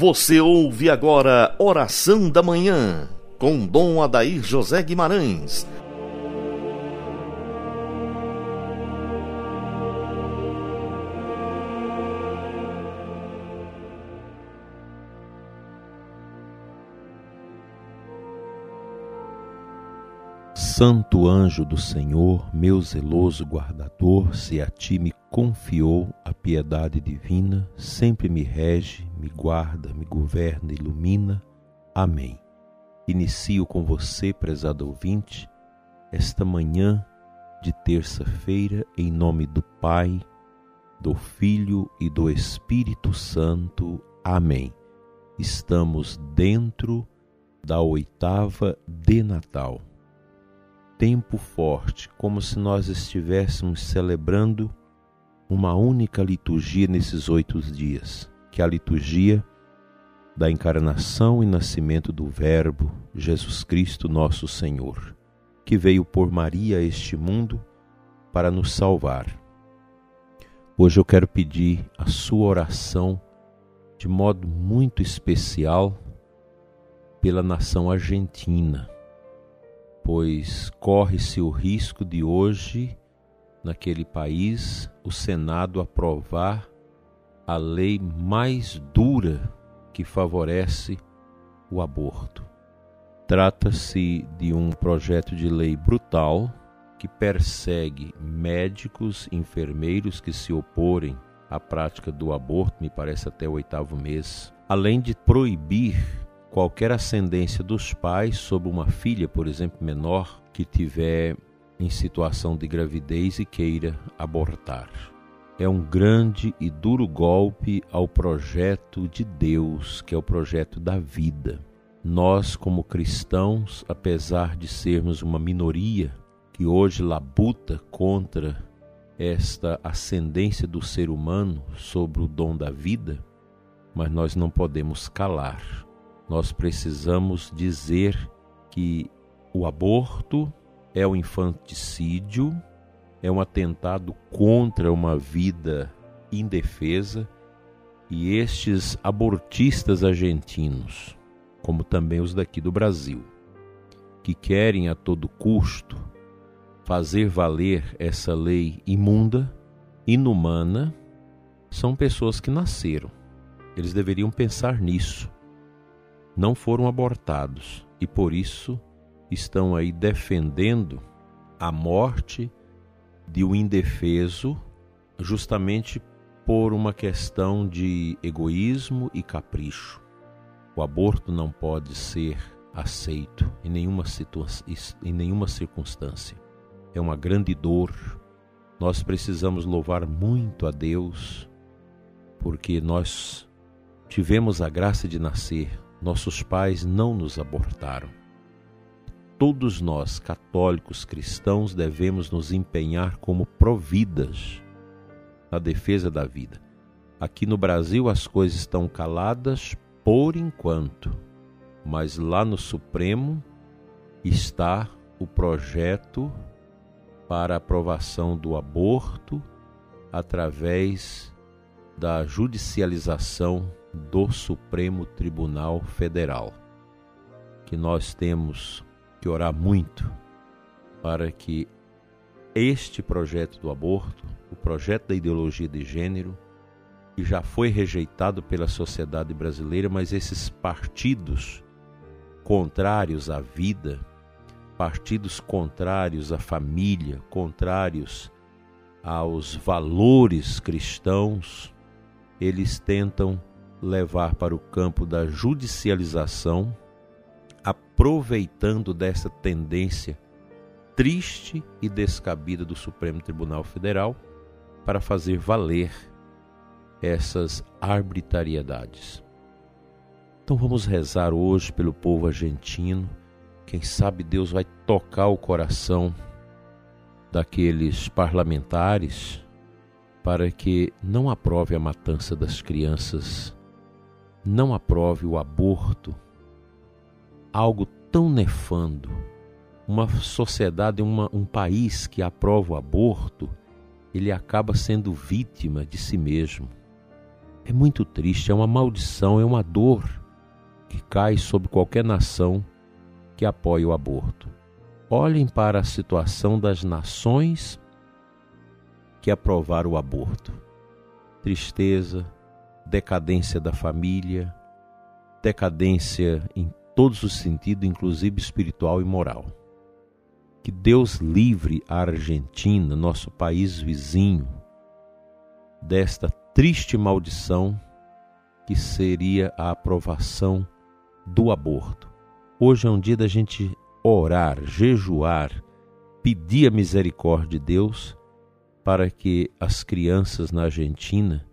Você ouve agora Oração da Manhã, com Dom Adair José Guimarães. Santo anjo do Senhor, meu zeloso guardador, se a ti me confiou a piedade divina, sempre me rege, me guarda, me governa, ilumina. Amém. Inicio com você, prezado ouvinte, esta manhã de terça-feira, em nome do Pai, do Filho e do Espírito Santo. Amém. Estamos dentro da oitava de Natal tempo forte, como se nós estivéssemos celebrando uma única liturgia nesses oito dias, que é a liturgia da encarnação e nascimento do Verbo Jesus Cristo, nosso Senhor, que veio por Maria a este mundo para nos salvar. Hoje eu quero pedir a sua oração de modo muito especial pela nação argentina pois corre-se o risco de hoje, naquele país, o Senado aprovar a lei mais dura que favorece o aborto. Trata-se de um projeto de lei brutal que persegue médicos, enfermeiros que se oporem à prática do aborto, me parece até o oitavo mês, além de proibir qualquer ascendência dos pais sobre uma filha, por exemplo, menor, que tiver em situação de gravidez e queira abortar. É um grande e duro golpe ao projeto de Deus, que é o projeto da vida. Nós, como cristãos, apesar de sermos uma minoria que hoje labuta contra esta ascendência do ser humano sobre o dom da vida, mas nós não podemos calar nós precisamos dizer que o aborto é o infanticídio, é um atentado contra uma vida indefesa e estes abortistas argentinos, como também os daqui do Brasil, que querem a todo custo fazer valer essa lei imunda, inumana, são pessoas que nasceram. Eles deveriam pensar nisso não foram abortados e por isso estão aí defendendo a morte de um indefeso justamente por uma questão de egoísmo e capricho. O aborto não pode ser aceito em nenhuma, em nenhuma circunstância. É uma grande dor. Nós precisamos louvar muito a Deus porque nós tivemos a graça de nascer nossos pais não nos abortaram. Todos nós, católicos cristãos, devemos nos empenhar como providas na defesa da vida. Aqui no Brasil as coisas estão caladas por enquanto, mas lá no Supremo está o projeto para aprovação do aborto através da judicialização do Supremo Tribunal Federal, que nós temos que orar muito para que este projeto do aborto, o projeto da ideologia de gênero, que já foi rejeitado pela sociedade brasileira, mas esses partidos contrários à vida, partidos contrários à família, contrários aos valores cristãos, eles tentam levar para o campo da judicialização, aproveitando dessa tendência triste e descabida do Supremo Tribunal Federal para fazer valer essas arbitrariedades. Então vamos rezar hoje pelo povo argentino. Quem sabe Deus vai tocar o coração daqueles parlamentares para que não aprove a matança das crianças não aprove o aborto, algo tão nefando. Uma sociedade, uma, um país que aprova o aborto, ele acaba sendo vítima de si mesmo. É muito triste, é uma maldição, é uma dor que cai sobre qualquer nação que apoie o aborto. Olhem para a situação das nações que aprovaram o aborto. Tristeza, decadência da família, decadência em todos os sentidos, inclusive espiritual e moral. Que Deus livre a Argentina, nosso país vizinho, desta triste maldição que seria a aprovação do aborto. Hoje é um dia da gente orar, jejuar, pedir a misericórdia de Deus para que as crianças na Argentina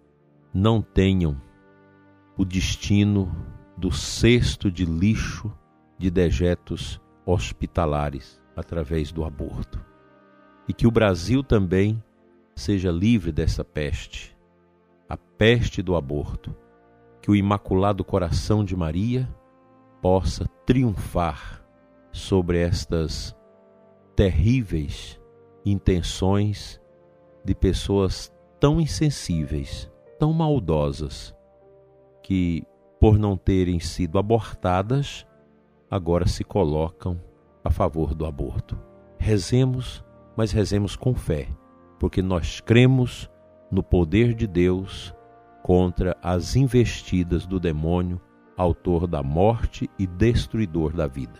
não tenham o destino do cesto de lixo de dejetos hospitalares através do aborto. E que o Brasil também seja livre dessa peste, a peste do aborto. Que o Imaculado Coração de Maria possa triunfar sobre estas terríveis intenções de pessoas tão insensíveis, tão maldosas, que por não terem sido abortadas, agora se colocam a favor do aborto. Rezemos, mas rezemos com fé, porque nós cremos no poder de Deus contra as investidas do demônio, autor da morte e destruidor da vida.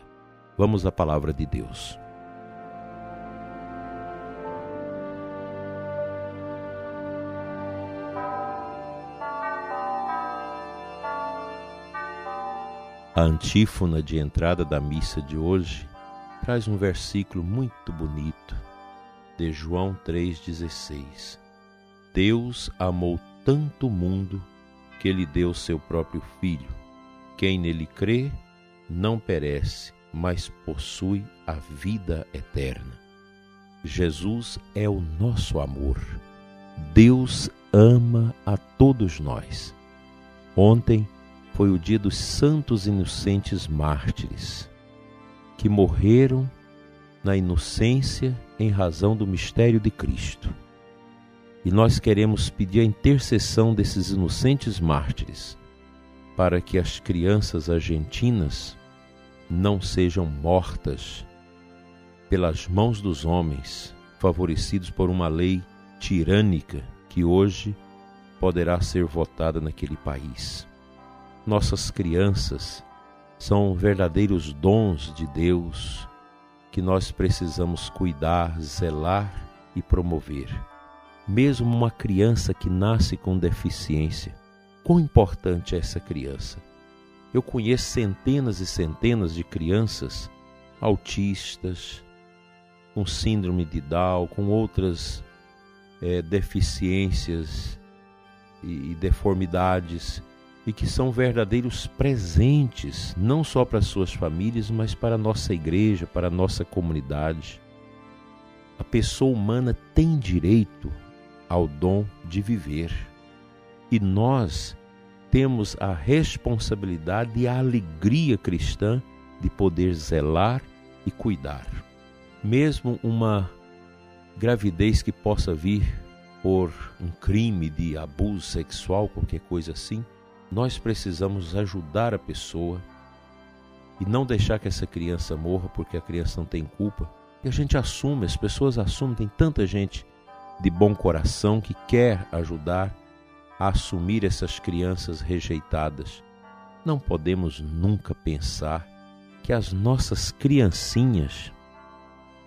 Vamos à palavra de Deus. A antífona de entrada da missa de hoje traz um versículo muito bonito de João 3,16. Deus amou tanto o mundo que ele deu seu próprio Filho. Quem nele crê não perece, mas possui a vida eterna. Jesus é o nosso amor. Deus ama a todos nós. Ontem, foi o dia dos santos inocentes mártires, que morreram na inocência em razão do mistério de Cristo. E nós queremos pedir a intercessão desses inocentes mártires para que as crianças argentinas não sejam mortas pelas mãos dos homens, favorecidos por uma lei tirânica que hoje poderá ser votada naquele país. Nossas crianças são verdadeiros dons de Deus que nós precisamos cuidar, zelar e promover. Mesmo uma criança que nasce com deficiência, quão importante é essa criança? Eu conheço centenas e centenas de crianças autistas, com síndrome de Down, com outras é, deficiências e, e deformidades e que são verdadeiros presentes, não só para suas famílias, mas para a nossa igreja, para a nossa comunidade. A pessoa humana tem direito ao dom de viver e nós temos a responsabilidade e a alegria cristã de poder zelar e cuidar. Mesmo uma gravidez que possa vir por um crime de abuso sexual, qualquer coisa assim, nós precisamos ajudar a pessoa e não deixar que essa criança morra porque a criança não tem culpa. E a gente assume, as pessoas assumem, tem tanta gente de bom coração que quer ajudar a assumir essas crianças rejeitadas. Não podemos nunca pensar que as nossas criancinhas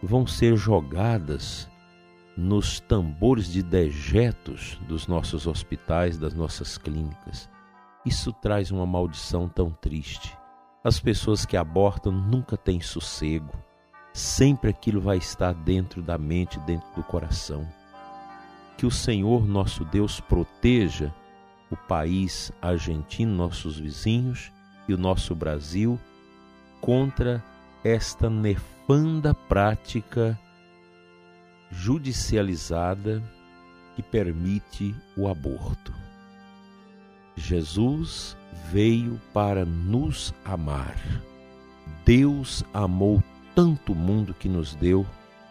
vão ser jogadas nos tambores de dejetos dos nossos hospitais, das nossas clínicas. Isso traz uma maldição tão triste. As pessoas que abortam nunca têm sossego. Sempre aquilo vai estar dentro da mente, dentro do coração. Que o Senhor nosso Deus proteja o país argentino, nossos vizinhos e o nosso Brasil contra esta nefanda prática judicializada que permite o aborto. Jesus veio para nos amar. Deus amou tanto o mundo que nos deu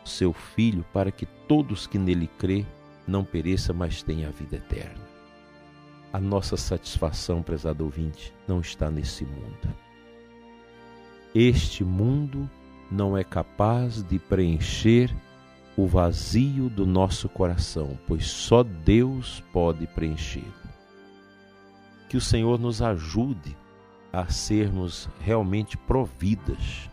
seu Filho para que todos que nele crê não pereça, mas tenha a vida eterna. a nossa satisfação, prezado ouvinte, não está nesse mundo. Este mundo não é capaz de preencher o vazio do nosso coração, pois só Deus pode preenchê-lo. Que o Senhor nos ajude a sermos realmente providas.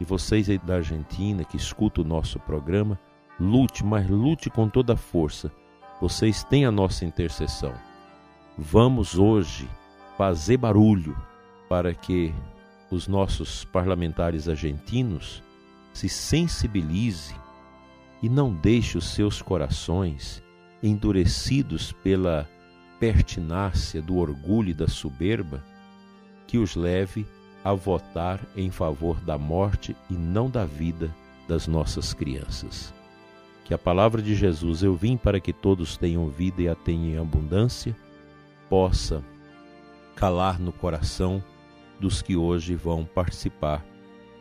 E vocês aí da Argentina que escutam o nosso programa, lute, mas lute com toda a força. Vocês têm a nossa intercessão. Vamos hoje fazer barulho para que os nossos parlamentares argentinos se sensibilizem e não deixem os seus corações endurecidos pela pertinácia do orgulho e da soberba que os leve a votar em favor da morte e não da vida das nossas crianças. Que a palavra de Jesus, eu vim para que todos tenham vida e a tenham em abundância, possa calar no coração dos que hoje vão participar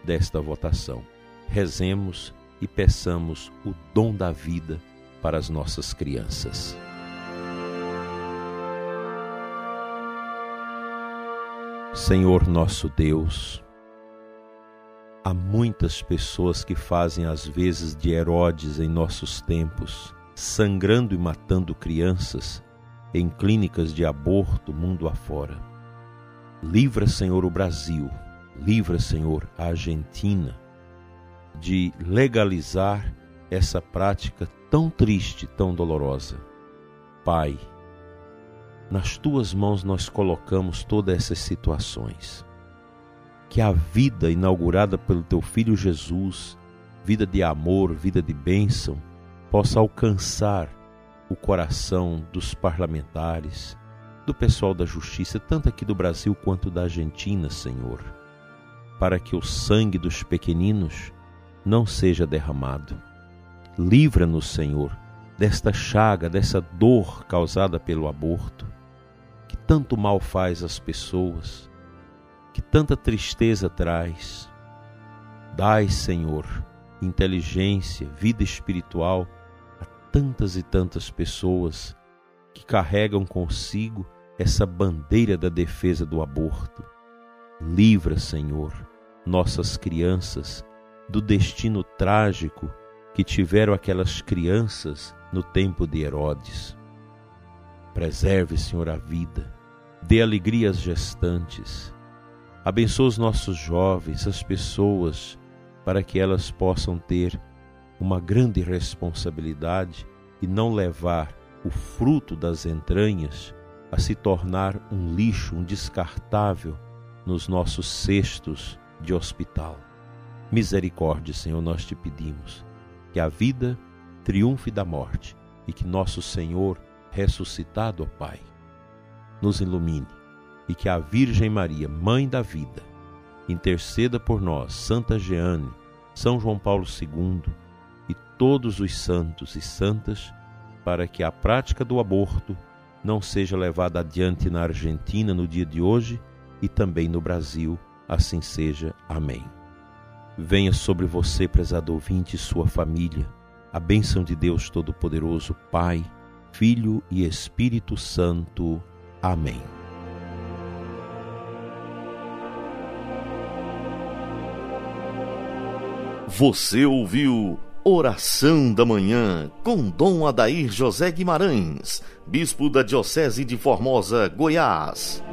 desta votação. Rezemos e peçamos o dom da vida para as nossas crianças. Senhor nosso Deus, há muitas pessoas que fazem às vezes de Herodes em nossos tempos, sangrando e matando crianças em clínicas de aborto mundo afora. Livra, Senhor, o Brasil, livra, Senhor, a Argentina de legalizar essa prática tão triste, tão dolorosa. Pai, nas tuas mãos nós colocamos todas essas situações. Que a vida inaugurada pelo teu filho Jesus, vida de amor, vida de bênção, possa alcançar o coração dos parlamentares, do pessoal da justiça, tanto aqui do Brasil quanto da Argentina, Senhor, para que o sangue dos pequeninos não seja derramado. Livra-nos, Senhor, desta chaga, dessa dor causada pelo aborto, tanto mal faz às pessoas, que tanta tristeza traz. Dai, Senhor, inteligência, vida espiritual a tantas e tantas pessoas que carregam consigo essa bandeira da defesa do aborto. Livra, Senhor, nossas crianças do destino trágico que tiveram aquelas crianças no tempo de Herodes. Preserve, Senhor, a vida, dê alegria às gestantes, abençoe os nossos jovens, as pessoas, para que elas possam ter uma grande responsabilidade e não levar o fruto das entranhas a se tornar um lixo, um descartável nos nossos cestos de hospital. Misericórdia, Senhor, nós te pedimos que a vida triunfe da morte e que nosso Senhor, ressuscitado, ó Pai, nos ilumine e que a Virgem Maria, Mãe da Vida, interceda por nós, Santa Jeane, São João Paulo II e todos os santos e santas, para que a prática do aborto não seja levada adiante na Argentina no dia de hoje e também no Brasil. Assim seja. Amém. Venha sobre você, prezado ouvinte, e sua família, a bênção de Deus Todo-Poderoso, Pai, Filho e Espírito Santo. Amém. Você ouviu Oração da Manhã com Dom Adair José Guimarães, Bispo da Diocese de Formosa, Goiás.